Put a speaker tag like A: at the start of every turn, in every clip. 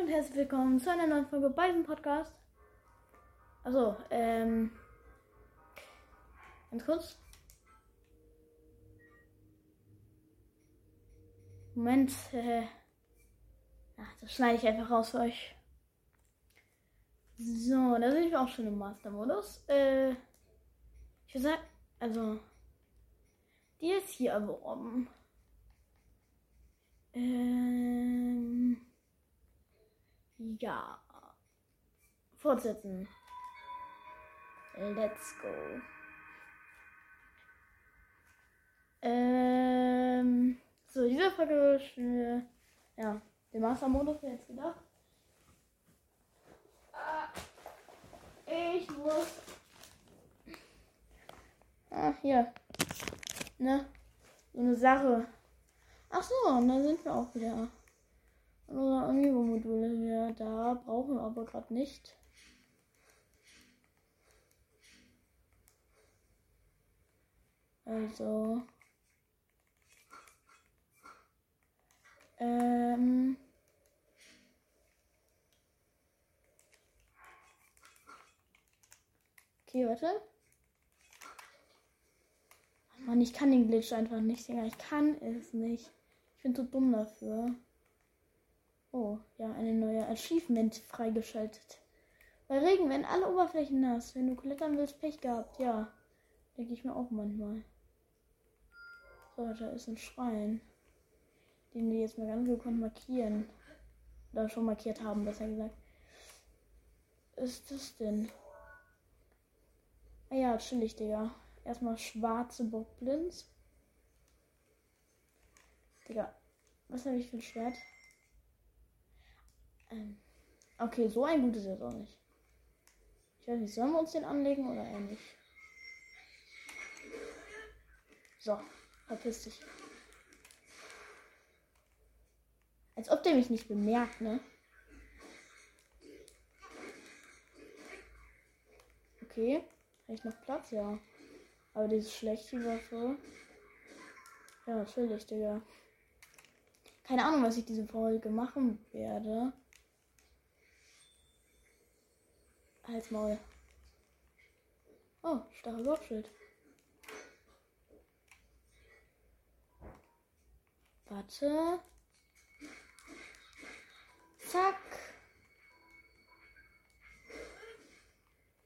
A: und herzlich willkommen zu einer neuen Folge bei diesem Podcast. Also, ähm. Ganz kurz. Moment. Äh, ach, das schneide ich einfach raus für euch. So, da sind wir auch schon im Master-Modus. Äh, ich würde sagen, also, die ist hier erworben. Ähm, ja. Fortsetzen. Let's go. Ähm, so, diese Folge wir, ja, den Master-Modus jetzt gedacht. Ah, ich muss. Ah, hier. Ne? So eine Sache. Ach so, und dann sind wir auch wieder. Unsere Amiibo-Module hier. Da brauchen wir aber gerade nicht. Also. Ähm. Okay, warte. Mann, ich kann den Glitch einfach nicht, Digga. Ich kann es nicht. Ich bin zu dumm dafür. Oh, ja, eine neue Achievement freigeschaltet. Bei Regen werden alle Oberflächen nass. Wenn du klettern willst, Pech gehabt. Ja, denke ich mir auch manchmal. So, da ist ein Schrein. Den wir jetzt mal ganz gekonnt markieren. Oder schon markiert haben, besser gesagt. Was ist das denn? Ah ja, chillig, Digga. Erstmal schwarze Bockblins. Digga, was habe ich für ein Schwert? Ähm, okay, so ein gutes ist auch nicht. Ich weiß nicht, sollen wir uns den anlegen oder eher nicht? So, verpiss dich. Als ob der mich nicht bemerkt, ne? Okay. Habe ich noch Platz? Ja. Aber diese schlechte Waffe. Ja, natürlich, Digga. Keine Ahnung, was ich diese Folge machen werde. Halt's Maul. Oh, starre Kopfschild. Warte. Zack.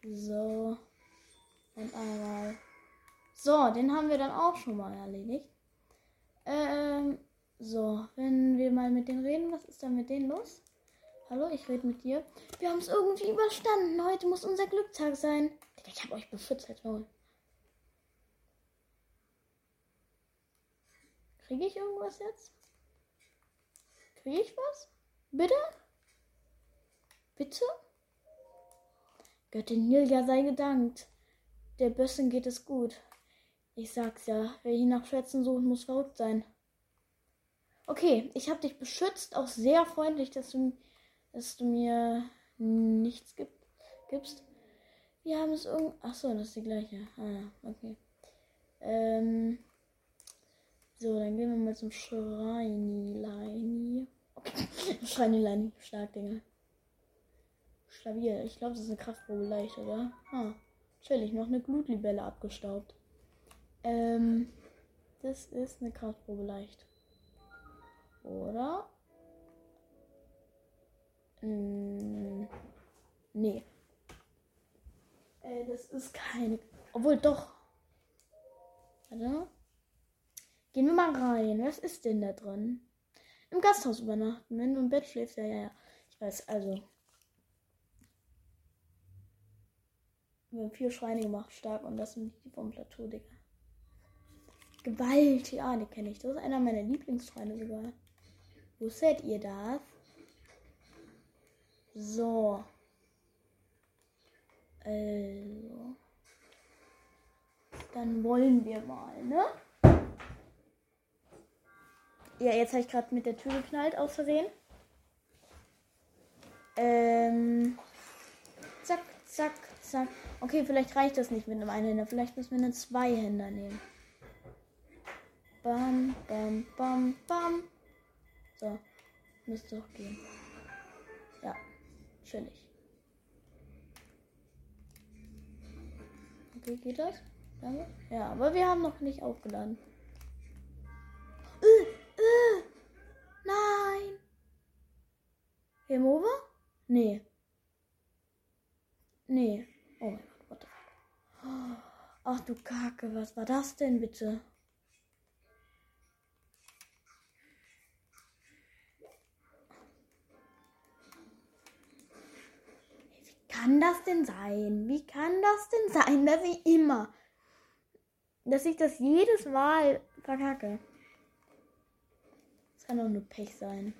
A: So. Und einmal. So, den haben wir dann auch schon mal erledigt. Ähm, so, wenn wir mal mit denen reden, was ist da mit denen los? Hallo, ich rede mit dir. Wir haben es irgendwie überstanden. Heute muss unser Glückstag sein. Ich habe euch beschützt, halt Maul. Kriege ich irgendwas jetzt? Kriege ich was? Bitte? Bitte? Göttin Nilja sei gedankt. Der Bössen geht es gut. Ich sag's ja, wer hier nach Schätzen sucht, muss verrückt sein. Okay, ich habe dich beschützt, auch sehr freundlich, dass du, dass du mir nichts gib, gibst. Wir haben es irgend. Achso, das ist die gleiche. Ah okay. Ähm. So, dann gehen wir mal zum Schreinileini. Okay. Schreinileini, stark, Dinge. Stabil. Ich glaube, das ist eine Kraftprobe leicht, oder? Ah, chillig. Noch eine Glutlibelle abgestaubt. Ähm. Das ist eine Kraftprobe leicht. Oder? Hm, nee. Äh, das ist keine. Obwohl doch. Warte. Gehen wir mal rein. Was ist denn da drin? Im Gasthaus übernachten. Wenn du im Bett schläfst, ja, ja, ja. Ich weiß, also. Wir haben vier Schreine gemacht, stark. Und das sind die vom Plateau, Digga. Gewalt, ja, die kenne ich. Das ist einer meiner Lieblingsschreine sogar. Wo seht ihr das? So. Also. Dann wollen wir mal, ne? Ja, jetzt habe ich gerade mit der Tür geknallt, aus Versehen. Ähm. Zack, zack, zack. Okay, vielleicht reicht das nicht mit einem Einhänder. Vielleicht müssen wir einen Zweihänder nehmen. Bam, bam, bam, bam. So, müsste doch gehen. Chillig. Okay, geht das? Danke. Ja, aber wir haben noch nicht aufgeladen. Äh, äh, nein. Game over? Nee. Nee. Oh mein Gott, what the fuck. Ach du Kacke, was war das denn bitte? Kann das denn sein? Wie kann das denn sein, dass ich immer, dass ich das jedes Mal verkacke? Das kann doch nur Pech sein.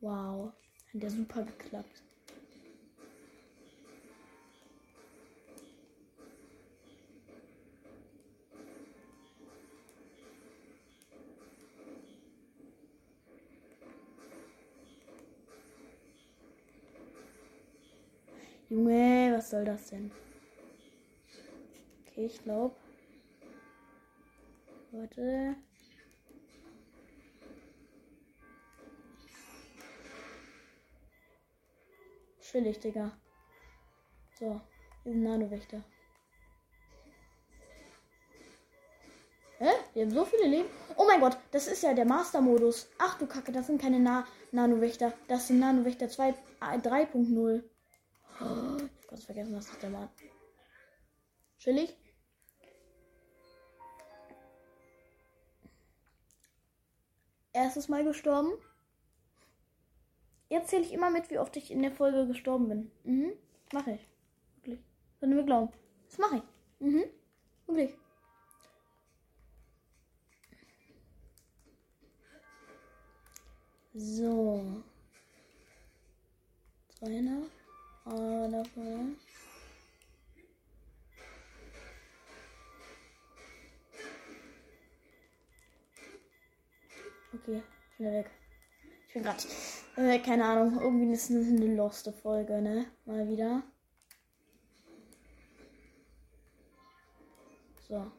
A: Wow, hat ja super geklappt. Junge, was soll das denn? Okay, ich glaube. Warte. Chillig, Digga. So, sind Nanowächter. Hä? Wir haben so viele Leben. Oh mein Gott, das ist ja der Master-Modus. Ach du Kacke, das sind keine Na Nanowächter. Das sind Nanowächter 2, 3.0. Ich ganz vergessen, was das der war. Chillig. Erstes Mal gestorben. Jetzt zähle ich immer mit, wie oft ich in der Folge gestorben bin. Mhm. Mache ich. Wirklich. Können wir glauben. Das mache ich. Mhm. Wirklich. So. Ah. Okay, schnell weg. Ich bin gerade, äh, keine Ahnung, irgendwie ist es eine loste Folge, ne? Mal wieder. So.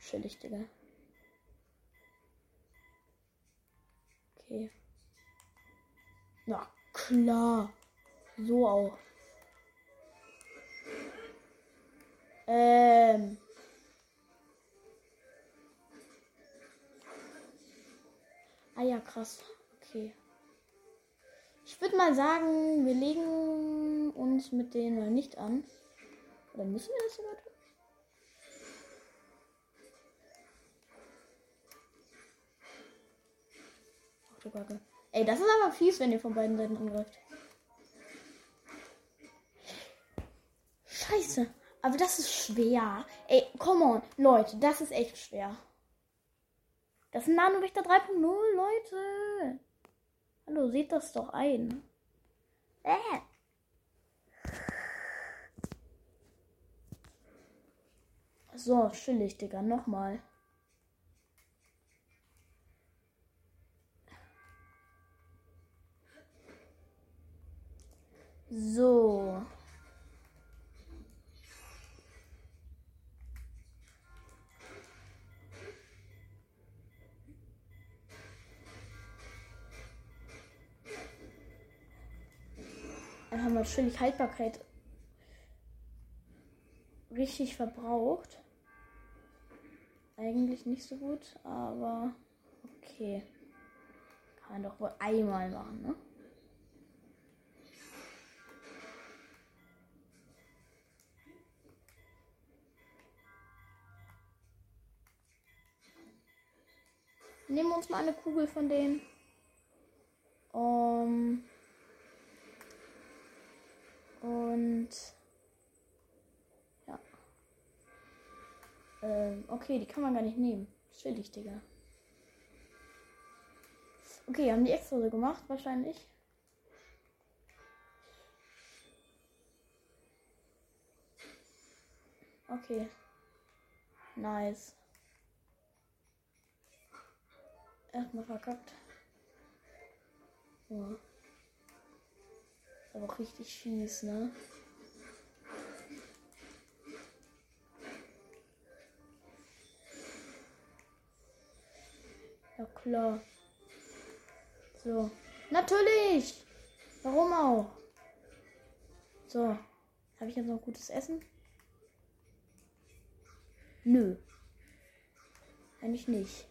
A: Chillig, Digga. Okay. Na klar. So auch. Ähm. Ah ja, krass. Okay. Ich würde mal sagen, wir legen uns mit denen nicht an. Oder müssen wir das sogar tun? Kacke. Ey, das ist aber fies, wenn ihr von beiden Seiten angreift. Scheiße. Aber das ist schwer. Ey, come on. Leute, das ist echt schwer. Das ist ein Nanowächter 3.0, Leute. Hallo, seht das doch ein. Äh. So, chillig, Digga. Nochmal. So. Dann haben wir chillig Haltbarkeit richtig verbraucht. Eigentlich nicht so gut, aber okay. Kann man doch wohl einmal machen, ne? Nehmen wir uns mal eine Kugel von denen. Um, und ja. Ähm, okay, die kann man gar nicht nehmen. Chillig, Digga. Okay, haben die extra so gemacht, wahrscheinlich. Okay. Nice. Erstmal verkackt. Ja. Aber auch richtig fies, ne? Ja klar. So. Natürlich! Warum auch? So. Habe ich jetzt noch gutes Essen? Nö. Eigentlich nicht.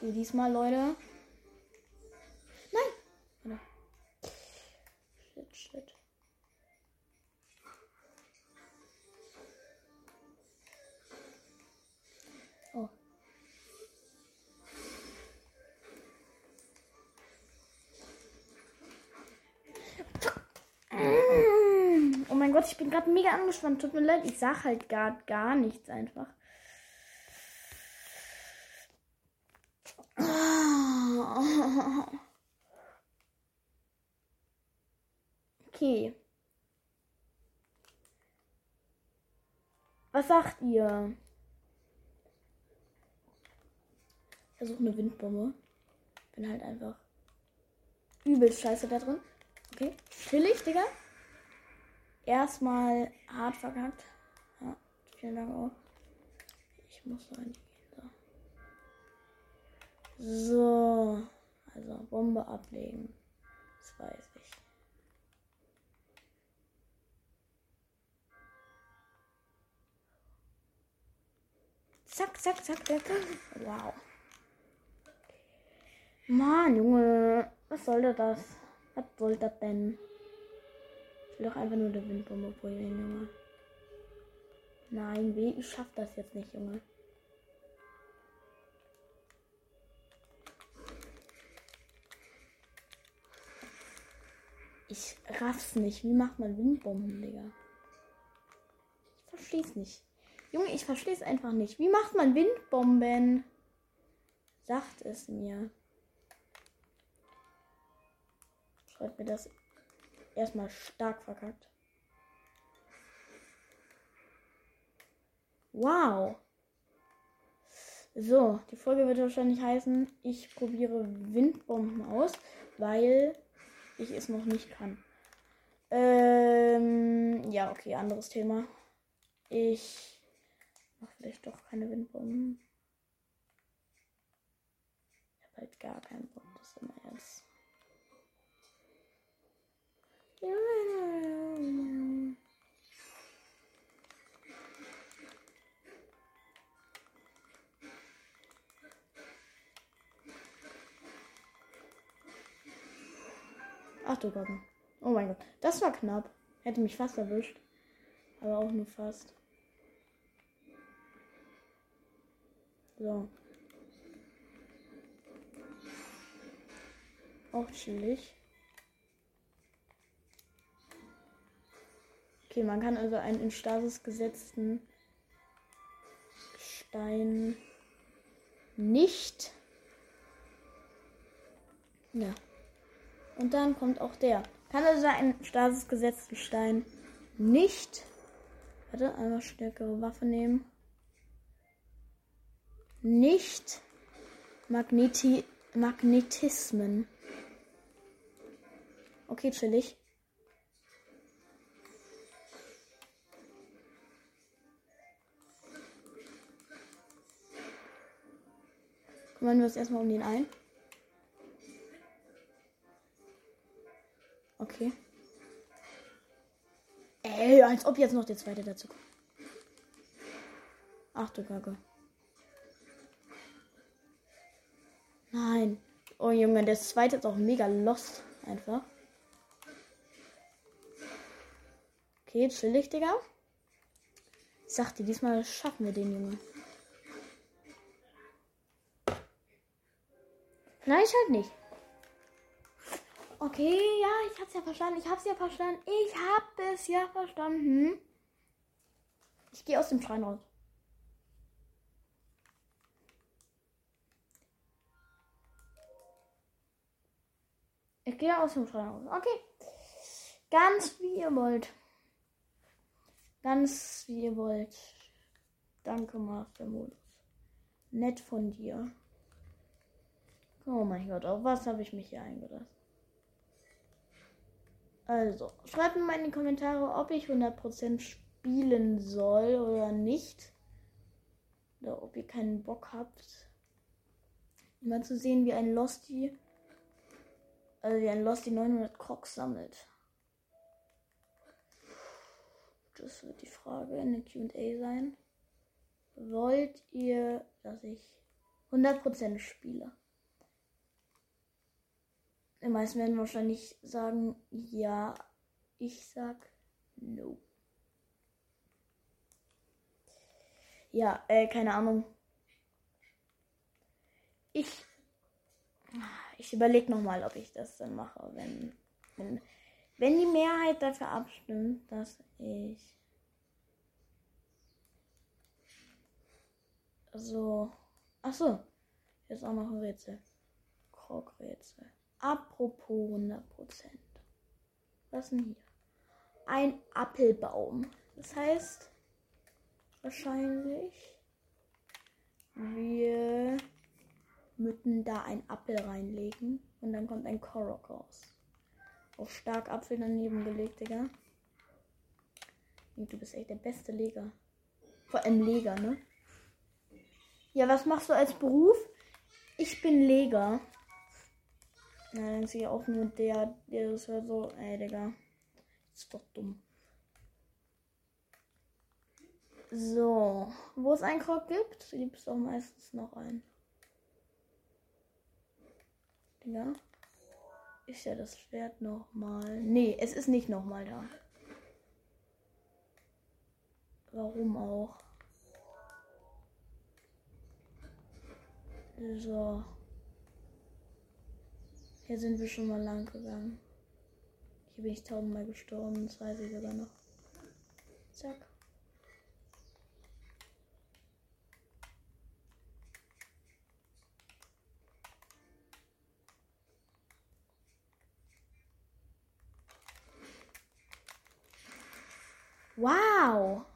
A: Okay, diesmal, Leute. Nein! Shit, shit. Oh. Oh mein Gott, ich bin gerade mega angespannt. Tut mir leid, ich sag halt gar, gar nichts einfach. Okay. Was sagt ihr? Ich versuche eine Windbombe. Bin halt einfach übel scheiße da drin. Okay, chillig, Digga. Erstmal hart verkackt. Ja, vielen Dank auch. Ich muss rein. So. Also Bombe ablegen. Das weiß ich. Zack, zack, zack, zack. Wow. Mann, Junge. Was soll das? Was soll das denn? Ich will doch einfach nur die Windbombe probieren, Junge. Nein, wie? Ich schaff das jetzt nicht, Junge. Raff's nicht. Wie macht man Windbomben, Digga? Ich versteh's nicht. Junge, ich versteh's einfach nicht. Wie macht man Windbomben? Sagt es mir. Schreibt mir das erstmal stark verkackt. Wow. So, die Folge wird wahrscheinlich heißen, ich probiere Windbomben aus, weil ich es noch nicht kann. Ähm, ja, okay, anderes Thema. Ich mache vielleicht doch keine Windbomben. Ich habe halt gar keinen Bock, das immer ernst. Ach du Gott. Oh mein Gott. Das war knapp. Hätte mich fast erwischt. Aber auch nur fast. So. Auch chillig. Okay, man kann also einen in Stasis gesetzten Stein nicht. Ja. Und dann kommt auch der. Kann also einen Stasis gesetzten Stein nicht. Warte, einmal stärkere Waffe nehmen. Nicht Magneti Magnetismen. Okay, chillig. Kümmern wir uns erstmal um den ein. Okay. Ey, als ob jetzt noch der zweite dazu kommt. Ach du Kacke. Nein. Oh Junge, der zweite ist auch mega lost. Einfach. Okay, chillig, Digga. Ich sag dir, diesmal schaffen wir den, Junge. Vielleicht halt nicht. Okay, ja, ich hab's ja verstanden. Ich hab's ja verstanden. Ich hab es ja verstanden. Ich gehe aus dem Schrein raus. Ich gehe aus dem Schrein raus. Okay. Ganz wie ihr wollt. Ganz wie ihr wollt. Danke, Master Modus. Nett von dir. Oh mein Gott, auf was habe ich mich hier eingelassen? Also, schreibt mir mal in die Kommentare, ob ich 100% spielen soll oder nicht. Oder ob ihr keinen Bock habt, mal zu sehen, wie ein Losty, also wie ein Losty 900 Crocs sammelt. Das wird die Frage in der QA sein. Wollt ihr, dass ich 100% spiele? Die meisten werden wahrscheinlich sagen, ja. Ich sag, no. Ja, äh, keine Ahnung. Ich, ich überlege nochmal, ob ich das dann mache, wenn, wenn, wenn die Mehrheit dafür abstimmt, dass ich so, ach so, jetzt auch noch ein Rätsel. Krog-Rätsel. Apropos 100%. Was denn hier? Ein Apfelbaum. Das heißt, wahrscheinlich, wir müssen da einen Apfel reinlegen und dann kommt ein Korok raus. Auf stark Apfel daneben gelegt, Digga. Du bist echt der beste Leger. Vor allem Leger, ne? Ja, was machst du als Beruf? Ich bin Leger. Ist hier auch nur der, der das hört so, ey, Digga. Ist doch dumm. So, wo es einen Krog gibt, gibt es auch meistens noch einen. Digga. Ist ja das Schwert nochmal. Nee, es ist nicht nochmal da. Warum auch? So. Hier sind wir schon mal lang gegangen. Hier bin ich tausendmal gestorben, das weiß ich sogar noch. Zack. Wow.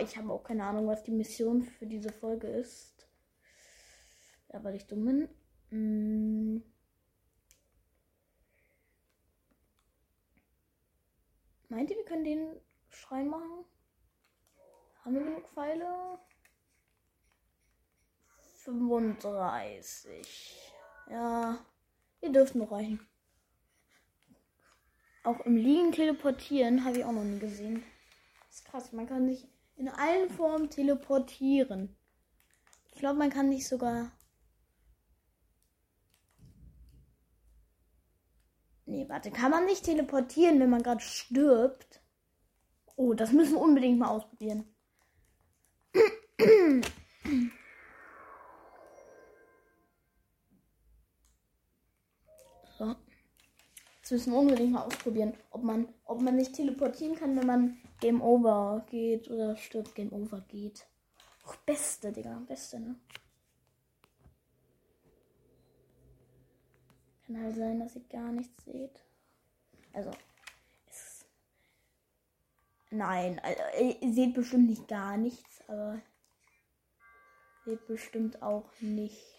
A: Ich habe auch keine Ahnung, was die Mission für diese Folge ist. Ja, weil ich dumm. Hm. Meint ihr, wir können den Schrein machen? Haben wir genug Pfeile? 35. Ja, wir dürften reichen. Auch im Liegen teleportieren habe ich auch noch nie gesehen. Das ist krass. Man kann sich in allen Formen teleportieren. Ich glaube, man kann sich sogar. Nee, warte. Kann man nicht teleportieren, wenn man gerade stirbt? Oh, das müssen wir unbedingt mal ausprobieren. So. Das müssen wir unbedingt mal ausprobieren, ob man, ob man nicht teleportieren kann, wenn man Game Over geht oder stirbt Game Over geht. Och, beste, Digga, beste, ne? Kann halt sein, dass ihr gar nichts seht. Also, es, nein, also, ihr seht bestimmt nicht gar nichts, aber seht bestimmt auch nicht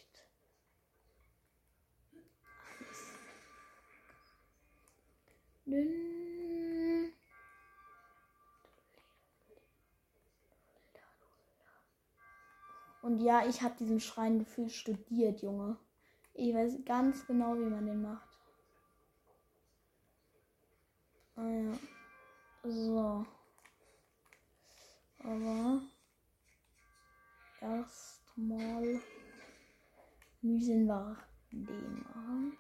A: Und ja, ich habe diesen Schrein gefühlt studiert, Junge. Ich weiß ganz genau, wie man den macht. Ah ja. So. Aber erstmal müssen wir den machen.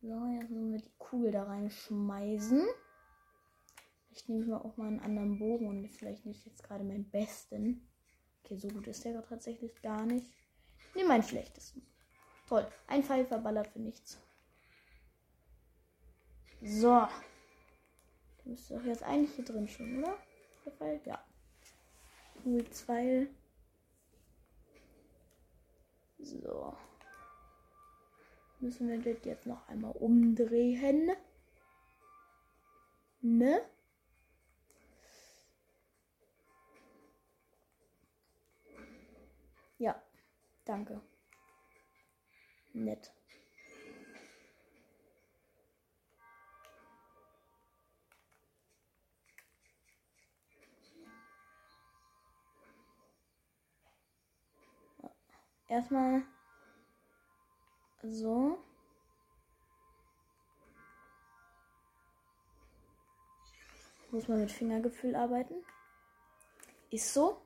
A: So, jetzt müssen wir die Kugel da reinschmeißen. Ich nehme mal auch mal einen anderen Bogen und vielleicht nicht jetzt gerade meinen besten. Okay, so gut ist der tatsächlich gar nicht. Ich nehme meinen schlechtesten. Toll. Ein Pfeil verballert für nichts. So. Der müsste doch jetzt eigentlich hier drin schon, oder? Der Pfeil? Ja. Kugel 2. So müssen wir das jetzt noch einmal umdrehen. Ne? Ja, danke nett. Erstmal so. Muss man mit Fingergefühl arbeiten. Ist so.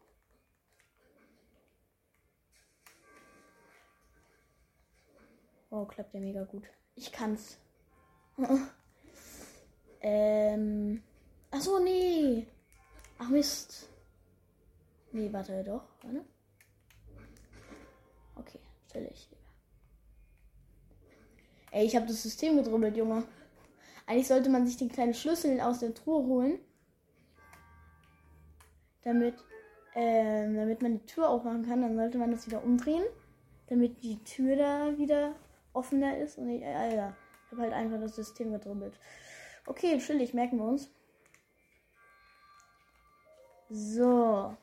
A: Oh, klappt ja mega gut. Ich kann's. ähm. Achso, nee. Ach Mist. Nee, warte doch. Warte. Okay, chillig. Ey, ich habe das System gedrubbelt, Junge. Eigentlich sollte man sich den kleinen Schlüssel aus der Truhe holen. Damit, ähm, damit man die Tür aufmachen kann. Dann sollte man das wieder umdrehen. Damit die Tür da wieder offener ist. Und ich, äh, Alter, ich habe halt einfach das System gedrubbelt. Okay, chillig, merken wir uns. So.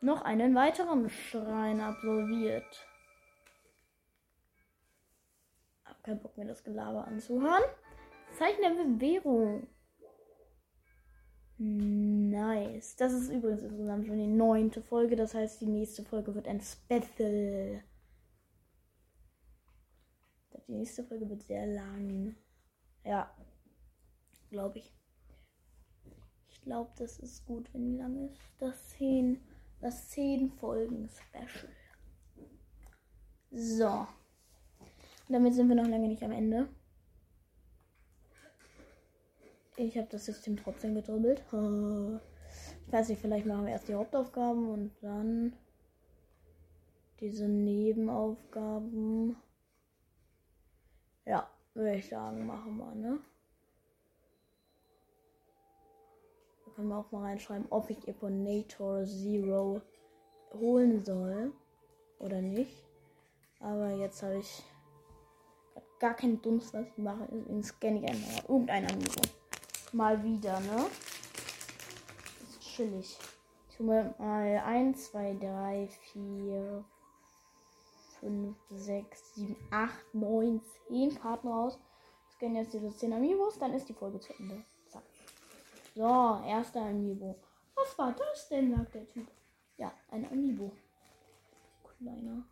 A: Noch einen weiteren Schrein absolviert. Hab keinen Bock mir das Gelaber anzuhören. Zeichen der Bewährung. Nice. Das ist übrigens insgesamt schon die neunte Folge. Das heißt, die nächste Folge wird ein Special. Die nächste Folge wird sehr lang. Ja. Glaube ich. Ich glaube, das ist gut, wenn die lang ist. Das 10, das 10 Folgen Special. So. Damit sind wir noch lange nicht am Ende. Ich habe das System trotzdem gedribbelt. Ich weiß nicht, vielleicht machen wir erst die Hauptaufgaben und dann diese Nebenaufgaben. Ja, würde ich sagen, machen wir, ne? Da können wir auch mal reinschreiben, ob ich Eponator Zero holen soll oder nicht. Aber jetzt habe ich gar keinen Dunst, was ich mache. Deswegen scanne ich einfach irgendein Amigo. Mal wieder, ne? Das ist chillig. Ich hole mal 1, 2, 3, 4, 5, 6, 7, 8, 9, 10 Karten raus. Scanne jetzt diese 10 Amiibos, dann ist die Folge zu Ende. Zack. So, erster Amiibo. Was war das denn, sagt der Typ. Ja, ein Amiibo. Kleiner.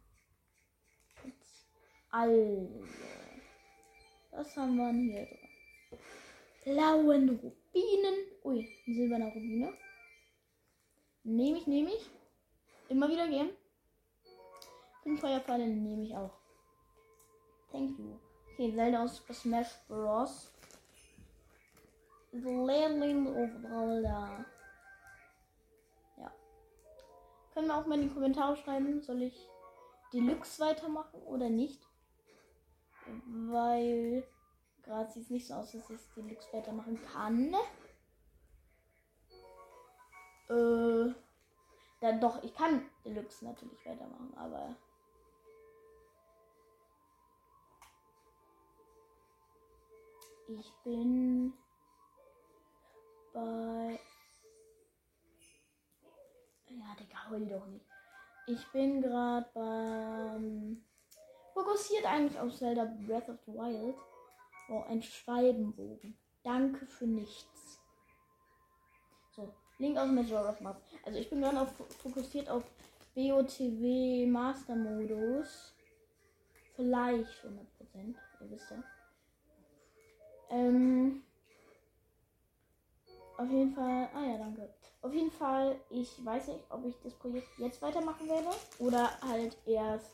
A: Also. Was haben wir denn hier drin? Blauen Rubinen. Ui, ein silberner Rubine. Nehme ich, nehme ich. Immer wieder gehen. Fünf Feuerpfeile nehme ich auch. Thank you. Okay, Zelda aus Smash Bros. The Legend of Zelda. Ja. Können wir auch mal in die Kommentare schreiben, soll ich Deluxe weitermachen oder nicht? Weil gerade sieht es nicht so aus, dass ich Deluxe weitermachen kann. Äh, dann doch, ich kann Deluxe natürlich weitermachen, aber Ich bin bei. Ja, Digga, heul doch nicht. Ich bin gerade beim. Fokussiert eigentlich auf Zelda Breath of the Wild. Oh, ein Schwalbenbogen. Danke für nichts. So, Link aus Majora's Mask. Also ich bin gerade auf, fokussiert auf BOTW Master Modus. Vielleicht 100%. Ihr wisst ja. Ähm, auf jeden Fall. Ah ja, danke. Auf jeden Fall, ich weiß nicht, ob ich das Projekt jetzt weitermachen werde oder halt erst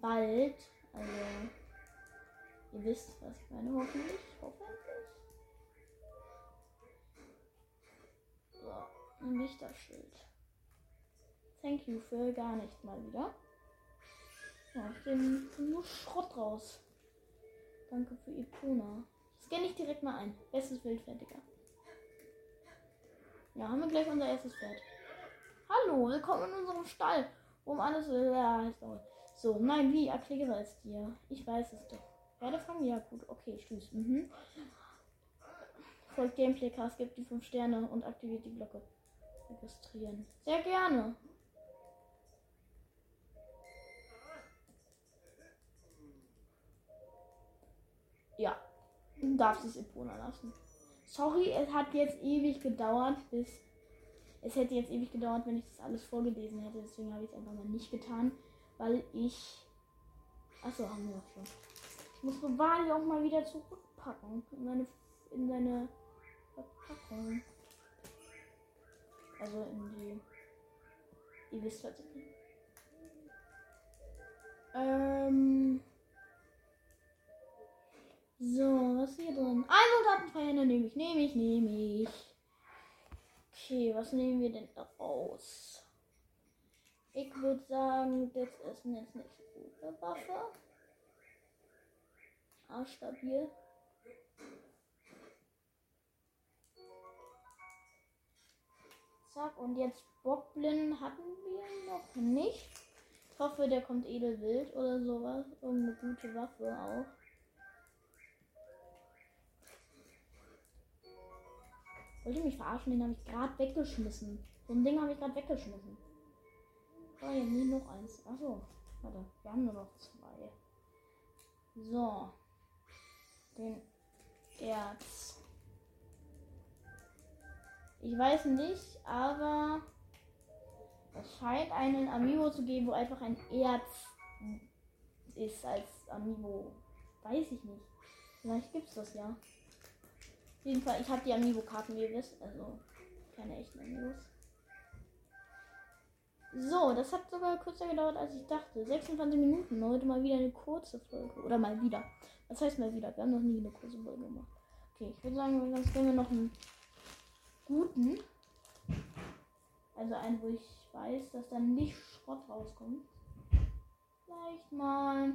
A: bald. Also, ihr wisst, was ich meine, hoffentlich. Hoffentlich. So, ein Lichterschild. Thank you für gar nicht mal wieder. Ja, ich bin nur Schrott raus. Danke für Ipona. Scanne ich direkt mal ein. Bestes Wildfertiger. Ja, haben wir gleich unser erstes Pferd. Hallo, willkommen in unserem Stall. Um alles. Ja, ist auch. So, nein, wie? Erkläre es dir. Ich weiß es doch. Pferde fangen? Ja, gut. Okay, tschüss. Mhm. Folgt Gameplaycast, gibt die 5 Sterne und aktiviert die Glocke. Registrieren. Sehr gerne. Ja darfst es Epona lassen. Sorry, es hat jetzt ewig gedauert, bis Es hätte jetzt ewig gedauert, wenn ich das alles vorgelesen hätte. Deswegen habe ich es einfach mal nicht getan, weil ich. Achso, haben wir schon. Ich muss Bavali auch mal wieder zurückpacken. In seine, in seine Verpackung. Also in die. Ihr wisst, was ich meine. Ähm. So, was ist hier drin? Einzeldatenfreier nehme ich, nehme ich, nehme ich. Okay, was nehmen wir denn raus? Ich würde sagen, das ist jetzt nicht gute Waffe. Ah, stabil. Zack, und jetzt Bockblin hatten wir noch nicht. Ich hoffe, der kommt edelwild oder sowas. Irgendeine gute Waffe auch. Wollt ihr mich verarschen? Den habe ich gerade weggeschmissen. So ein Ding habe ich gerade weggeschmissen. Oh, hier nie noch eins. Achso, warte. Wir haben nur noch zwei. So. Den Erz. Ich weiß nicht, aber es scheint einen Amiibo zu geben, wo einfach ein Erz ist als Amiibo. Weiß ich nicht. Vielleicht gibt es das ja. Auf jeden Fall, ich habe die Amiibo-Karten, wie ihr wisst. Also keine echten Amiibos. So, das hat sogar kürzer gedauert, als ich dachte. 26 Minuten. Heute mal wieder eine kurze Folge. Oder mal wieder. Was heißt mal wieder? Wir haben noch nie eine kurze Folge gemacht. Okay, ich würde sagen, sonst gehen wir noch einen guten. Also einen, wo ich weiß, dass dann nicht Schrott rauskommt. Vielleicht mal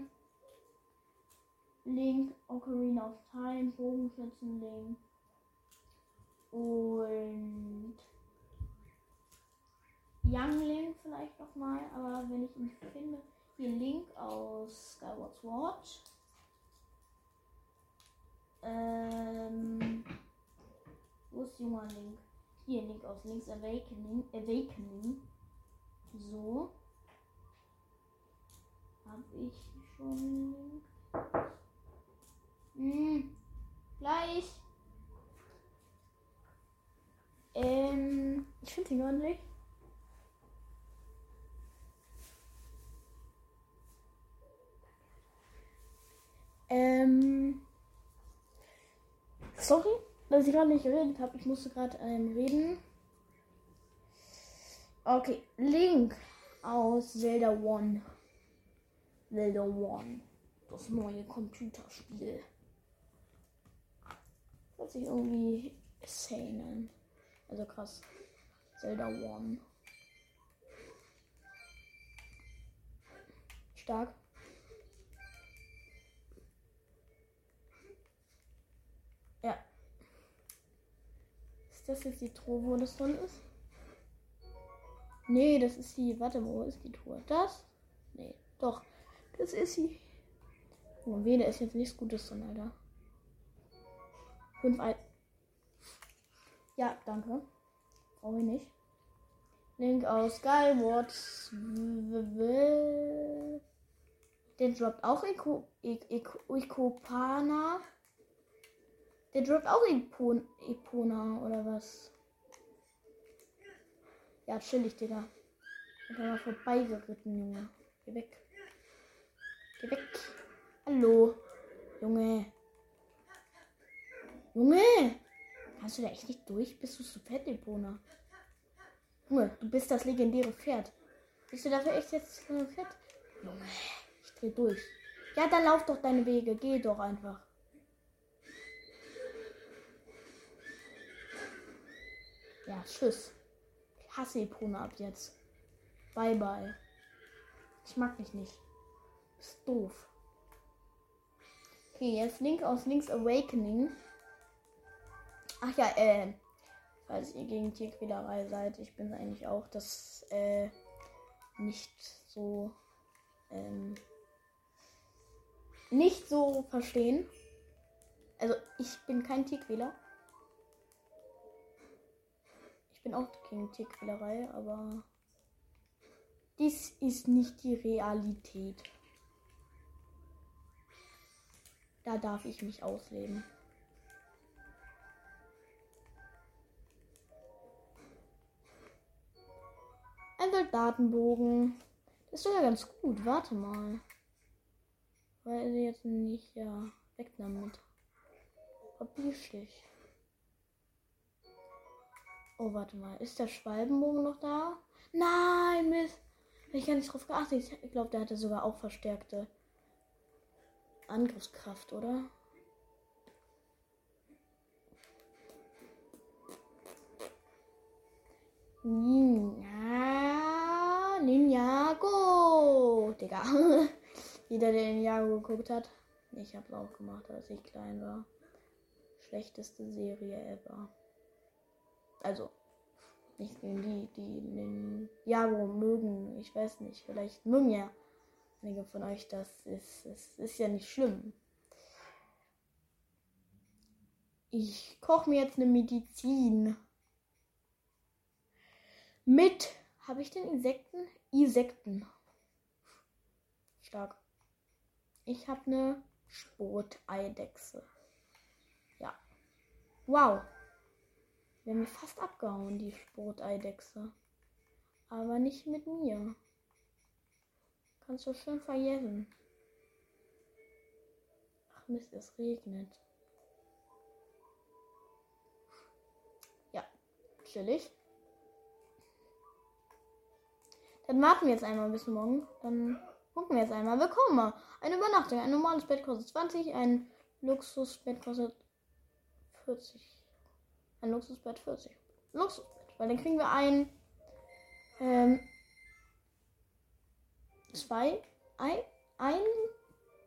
A: Link, Ocarina of Time, Bogenschützen Link. Und Young Link vielleicht noch mal, aber wenn ich ihn finde, hier Link aus Skyward Sword. Ähm, wo ist junger Link? Hier Link aus Link's Awakening. Awakening. So. Habe ich schon Link? Hm, gleich. Ähm, ich finde ihn gar nicht. Ähm, sorry, dass ich gerade nicht geredet habe. Ich musste gerade ähm, reden. Okay, Link aus Zelda One. Zelda One. Das neue Computerspiel. Was ich irgendwie insane also krass. Zelda One. Stark. Ja. Ist das jetzt die Truhe, wo das drin ist? Nee, das ist die. Warte wo ist die Truhe? Das? Nee, doch. Das ist sie. Oh, weh, da ist jetzt nichts Gutes drin, Alter. Fünf Al ja, danke. Brauche ich nicht. Link aus Skyward. Der droppt auch Eko, Ekopana. Der droppt auch Epon, Epona oder was? Ja, chillig, Digga. Ich bin mal vorbeigeritten, Junge. Geh weg. Geh weg. Hallo. Junge. Junge. Kannst du da echt nicht durch? Bist du so fett, Epona? Junge, du bist das legendäre Pferd. Bist du dafür echt jetzt so fett? Junge, ich dreh durch. Ja, dann lauf doch deine Wege. Geh doch einfach. Ja, tschüss. Ich hasse Epona ab jetzt. Bye, bye. Ich mag dich nicht. Du bist doof. Okay, jetzt Link aus Links Awakening. Ach ja, äh, falls ihr gegen Tierquälerei seid, ich bin eigentlich auch das äh, nicht so ähm, nicht so verstehen. Also ich bin kein Tierquäler. Ich bin auch gegen Tierquälerei, aber dies ist nicht die Realität. Da darf ich mich ausleben. Soldatenbogen. Das ist sogar ganz gut. Warte mal. Weil sie jetzt nicht, ja, weg damit. Papierstich. Oh, warte mal. Ist der Schwalbenbogen noch da? Nein, Mist. Ich gar nicht drauf geachtet. Ich glaube, der hatte sogar auch verstärkte Angriffskraft, oder? Ninja, Ninjago, Digga. Jeder, der Ninjago geguckt hat. Ich hab's auch gemacht, als ich klein war. Schlechteste Serie ever. Also, nicht die, die Ninjago mögen. Ich weiß nicht, vielleicht mögen ja einige von euch das. Ist, ist, ist ja nicht schlimm. Ich koche mir jetzt eine Medizin. Mit. Habe ich den Insekten? Insekten. Stark. Ich habe eine Spoteidechse. Ja. Wow. Wir haben fast abgehauen, die Spoteidechse. Aber nicht mit mir. Kannst du schön vergessen. Ach Mist, es regnet. Ja, chillig. Dann warten wir jetzt einmal bis morgen. Dann gucken wir jetzt einmal. Willkommen. Eine Übernachtung. Ein normales Bett kostet 20. Ein Luxusbett kostet 40. Ein Luxusbett 40. Luxusbett. Weil dann kriegen wir ein. Ähm, zwei. Ein. Ein.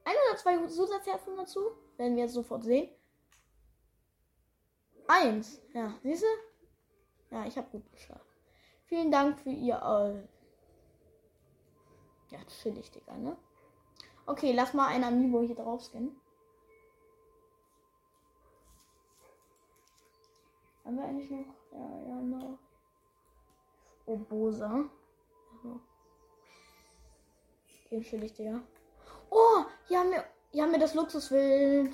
A: Ein oder zwei Zusatzherzen dazu. Werden wir jetzt sofort sehen. Eins. Ja, siehst du? Ja, ich habe gut geschlafen. Vielen Dank für Ihr. Äh, ja, chillig, Digga, ne? Okay, lass mal ein Amiibo hier drauf scannen. Haben wir eigentlich noch? Ja, ja, noch. Obosa. Also. Okay, chillig, Digga. Oh, hier haben wir, hier haben wir das Luxuswild.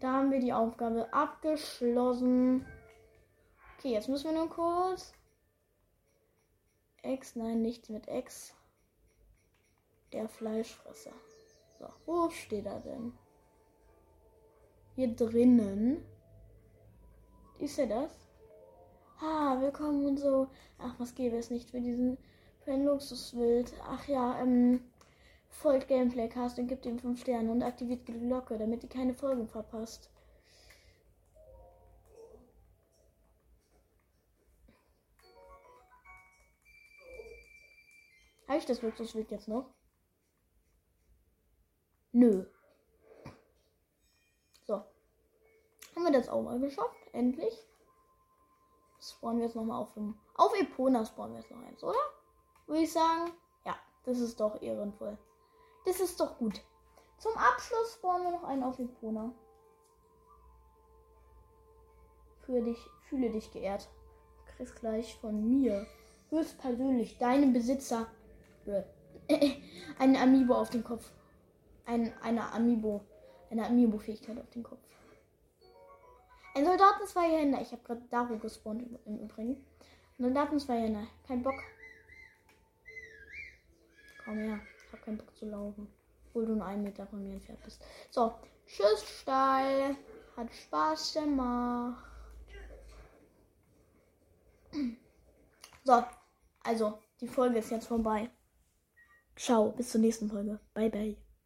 A: Da haben wir die Aufgabe abgeschlossen. Okay, jetzt müssen wir nur kurz. X, nein, nichts mit X. Der Fleischfresser. So, wo steht er denn? Hier drinnen. Ist er das? Ah, willkommen und so. Ach, was gäbe es nicht für diesen, für ein Luxuswild. Ach ja, ähm, folgt Gameplaycast und gibt ihm 5 Sterne und aktiviert die Glocke, damit ihr keine Folgen verpasst. Habe ich das Luxuswild jetzt noch? Nö. So. Haben wir das auch mal geschafft? Endlich. Spawnen wir jetzt nochmal auf dem. Auf Epona spawnen wir jetzt noch eins, oder? Würde ich sagen. Ja, das ist doch ehrenvoll. Das ist doch gut. Zum Abschluss spawnen wir noch einen auf Epona. Für dich, fühle dich geehrt. Du kriegst gleich von mir höchstpersönlich deinem Besitzer einen Amiibo auf den Kopf ein, eine Amiibo, eine Amiibo-Fähigkeit auf den Kopf. Ein Soldaten zwei Hände. Ich habe gerade Daru gespawnt im Übrigen. Ein Soldaten zwei Hände. Kein Bock. Komm her. Ich habe keinen Bock zu laufen. Obwohl du nur einen Meter von mir entfernt bist. So. Tschüss, Stall. Hat Spaß gemacht. So. Also, die Folge ist jetzt vorbei. Ciao. Bis zur nächsten Folge. Bye, bye.